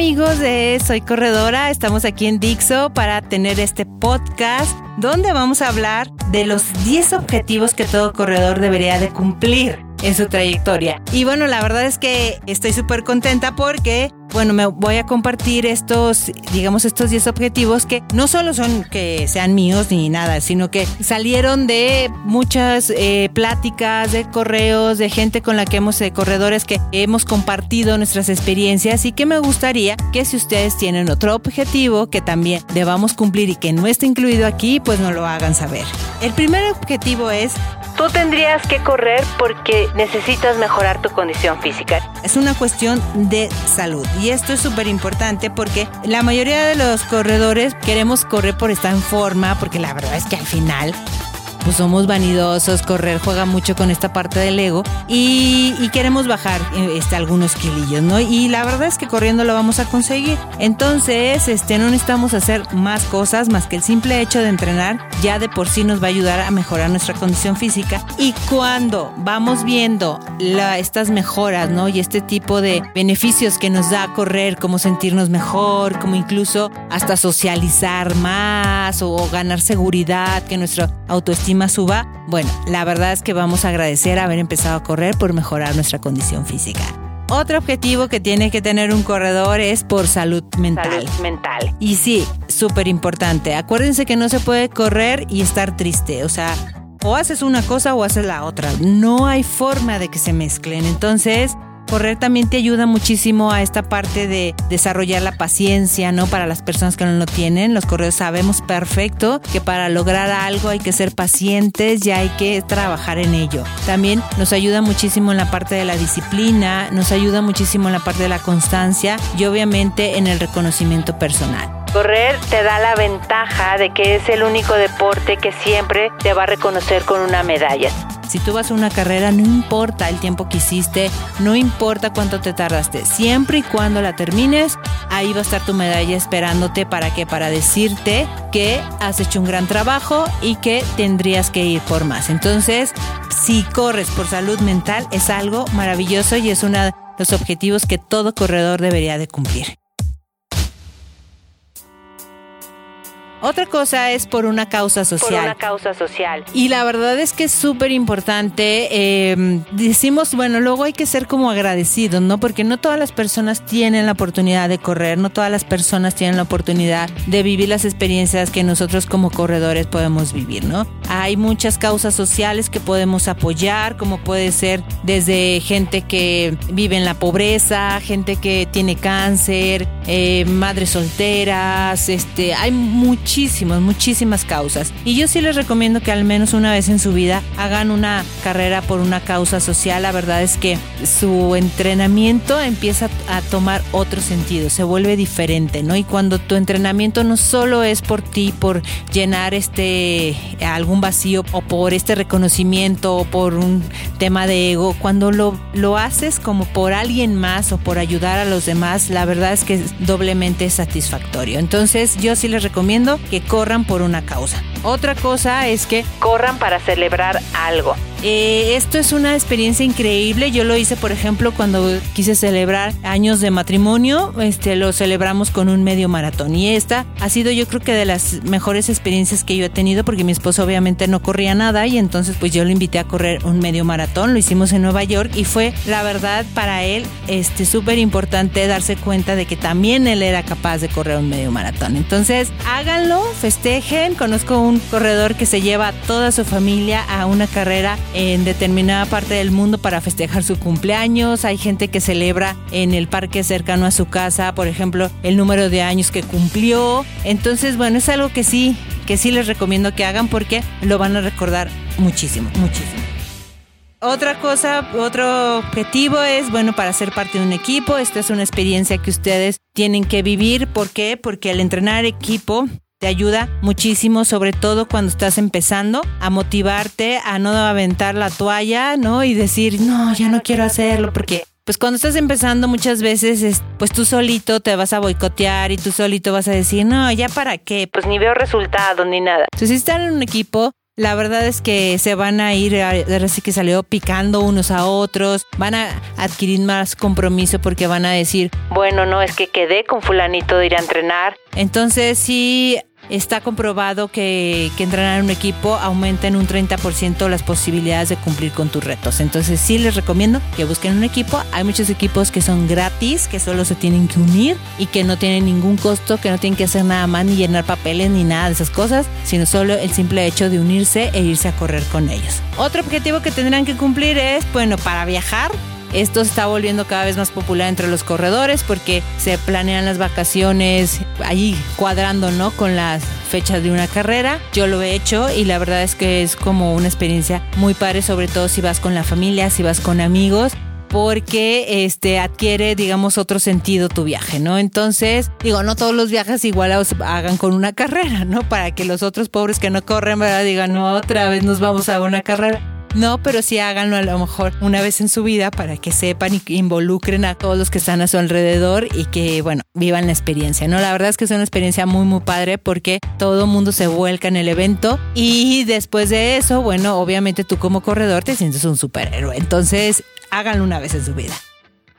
Amigos de Soy Corredora, estamos aquí en Dixo para tener este podcast donde vamos a hablar de los 10 objetivos que todo corredor debería de cumplir en su trayectoria. Y bueno, la verdad es que estoy súper contenta porque bueno, me voy a compartir estos, digamos, estos 10 objetivos que no solo son que sean míos ni nada, sino que salieron de muchas eh, pláticas, de correos, de gente con la que hemos, de corredores que hemos compartido nuestras experiencias y que me gustaría que si ustedes tienen otro objetivo que también debamos cumplir y que no está incluido aquí, pues nos lo hagan saber. El primer objetivo es Tú tendrías que correr porque necesitas mejorar tu condición física. Es una cuestión de salud y esto es súper importante porque la mayoría de los corredores queremos correr por estar en forma porque la verdad es que al final pues somos vanidosos, correr juega mucho con esta parte del ego y, queremos bajar este, algunos kilillos, ¿no? Y la verdad es que corriendo lo vamos a conseguir. Entonces, este, no necesitamos hacer más cosas más que el simple hecho de entrenar ya de por sí nos va a ayudar a mejorar nuestra condición física. Y cuando vamos viendo la, estas mejoras, ¿no? Y este tipo de beneficios que nos da correr, como sentirnos mejor, como incluso hasta socializar más o ganar seguridad, que nuestra autoestima suba, bueno, la verdad es que vamos a agradecer haber empezado a correr por mejorar nuestra condición física. Otro objetivo que tiene que tener un corredor es por salud mental. Salud mental. Y sí, súper importante. Acuérdense que no se puede correr y estar triste. O sea, o haces una cosa o haces la otra. No hay forma de que se mezclen. Entonces, correr también te ayuda muchísimo a esta parte de desarrollar la paciencia, ¿no? Para las personas que no lo tienen, los corredores sabemos perfecto que para lograr algo hay que ser pacientes y hay que trabajar en ello. También nos ayuda muchísimo en la parte de la disciplina, nos ayuda muchísimo en la parte de la constancia y obviamente en el reconocimiento personal. Correr te da la ventaja de que es el único deporte que siempre te va a reconocer con una medalla. Si tú vas a una carrera, no importa el tiempo que hiciste, no importa cuánto te tardaste, siempre y cuando la termines, ahí va a estar tu medalla esperándote para que para decirte que has hecho un gran trabajo y que tendrías que ir por más. Entonces, si corres por salud mental es algo maravilloso y es uno de los objetivos que todo corredor debería de cumplir. Otra cosa es por una causa social. Por una causa social. Y la verdad es que es súper importante. Em, decimos, bueno, luego hay que ser como agradecidos, ¿no? Porque no todas las personas tienen la oportunidad de correr, no todas las personas tienen la oportunidad de vivir las experiencias que nosotros como corredores podemos vivir, ¿no? Hay muchas causas sociales que podemos apoyar, como puede ser desde gente que vive en la pobreza, gente que tiene cáncer, eh, madres solteras, este, hay muchas muchísimas, muchísimas causas. Y yo sí les recomiendo que al menos una vez en su vida hagan una carrera por una causa social. La verdad es que su entrenamiento empieza a tomar otro sentido, se vuelve diferente, ¿no? Y cuando tu entrenamiento no solo es por ti, por llenar este algún vacío o por este reconocimiento o por un tema de ego, cuando lo, lo haces como por alguien más o por ayudar a los demás, la verdad es que es doblemente satisfactorio. Entonces yo sí les recomiendo que corran por una causa. Otra cosa es que corran para celebrar algo. Eh, esto es una experiencia increíble. Yo lo hice, por ejemplo, cuando quise celebrar años de matrimonio. Este, lo celebramos con un medio maratón. Y esta ha sido, yo creo que de las mejores experiencias que yo he tenido, porque mi esposo obviamente no corría nada. Y entonces, pues yo lo invité a correr un medio maratón. Lo hicimos en Nueva York y fue, la verdad, para él, este, súper importante darse cuenta de que también él era capaz de correr un medio maratón. Entonces, háganlo, festejen. Conozco un corredor que se lleva a toda su familia a una carrera en determinada parte del mundo para festejar su cumpleaños. Hay gente que celebra en el parque cercano a su casa, por ejemplo, el número de años que cumplió. Entonces, bueno, es algo que sí, que sí les recomiendo que hagan porque lo van a recordar muchísimo, muchísimo. Otra cosa, otro objetivo es, bueno, para ser parte de un equipo, esta es una experiencia que ustedes tienen que vivir. ¿Por qué? Porque al entrenar equipo te ayuda muchísimo, sobre todo cuando estás empezando, a motivarte, a no aventar la toalla, ¿no? Y decir, no, ya no quiero hacerlo porque pues cuando estás empezando muchas veces, pues tú solito te vas a boicotear y tú solito vas a decir, no, ya para qué, pues ni veo resultados ni nada. Entonces, si están en un equipo, la verdad es que se van a ir, así que salió picando unos a otros, van a adquirir más compromiso porque van a decir, bueno, no, es que quedé con fulanito de ir a entrenar. Entonces sí Está comprobado que, que entrenar en un equipo aumenta en un 30% las posibilidades de cumplir con tus retos. Entonces sí les recomiendo que busquen un equipo. Hay muchos equipos que son gratis, que solo se tienen que unir y que no tienen ningún costo, que no tienen que hacer nada más ni llenar papeles ni nada de esas cosas, sino solo el simple hecho de unirse e irse a correr con ellos. Otro objetivo que tendrán que cumplir es, bueno, para viajar, esto está volviendo cada vez más popular entre los corredores porque se planean las vacaciones ahí cuadrando, ¿no? Con las fechas de una carrera. Yo lo he hecho y la verdad es que es como una experiencia muy padre, sobre todo si vas con la familia, si vas con amigos porque este adquiere, digamos, otro sentido tu viaje, ¿no? Entonces, digo, no todos los viajes igual los hagan con una carrera, ¿no? Para que los otros pobres que no corren, ¿verdad? Digan, no, otra vez nos vamos a una carrera. No, pero sí háganlo a lo mejor una vez en su vida para que sepan y involucren a todos los que están a su alrededor y que, bueno, vivan la experiencia, ¿no? La verdad es que es una experiencia muy, muy padre porque todo mundo se vuelca en el evento y después de eso, bueno, obviamente tú como corredor te sientes un superhéroe. Entonces, háganlo una vez en su vida.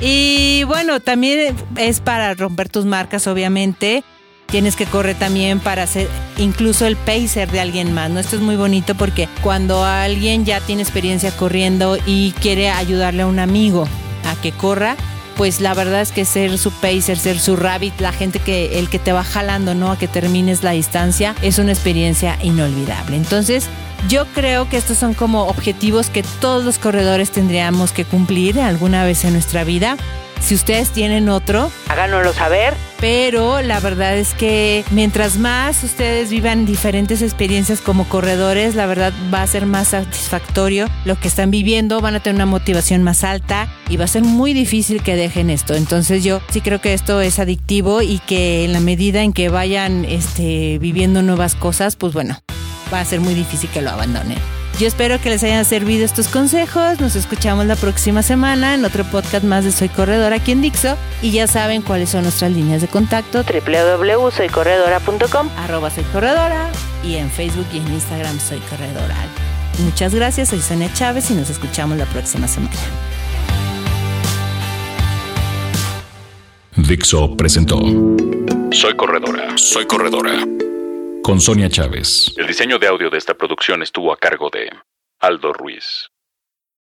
Y bueno, también es para romper tus marcas, obviamente. Tienes que correr también para ser incluso el pacer de alguien más, ¿no? Esto es muy bonito porque cuando alguien ya tiene experiencia corriendo y quiere ayudarle a un amigo a que corra, pues la verdad es que ser su pacer, ser su rabbit, la gente que el que te va jalando, ¿no? A que termines la distancia, es una experiencia inolvidable. Entonces, yo creo que estos son como objetivos que todos los corredores tendríamos que cumplir alguna vez en nuestra vida. Si ustedes tienen otro, háganoslo saber. Pero la verdad es que mientras más ustedes vivan diferentes experiencias como corredores, la verdad va a ser más satisfactorio lo que están viviendo, van a tener una motivación más alta y va a ser muy difícil que dejen esto. Entonces yo sí creo que esto es adictivo y que en la medida en que vayan este, viviendo nuevas cosas, pues bueno, va a ser muy difícil que lo abandonen. Yo espero que les hayan servido estos consejos. Nos escuchamos la próxima semana en otro podcast más de Soy Corredora aquí en Dixo. Y ya saben cuáles son nuestras líneas de contacto: www.soycorredora.com, arroba Soy Corredora y en Facebook y en Instagram Soy Corredora. Muchas gracias, soy Sonia Chávez y nos escuchamos la próxima semana. Dixo presentó Soy Corredora, Soy Corredora con Sonia Chávez. El diseño de audio de esta producción estuvo a cargo de Aldo Ruiz.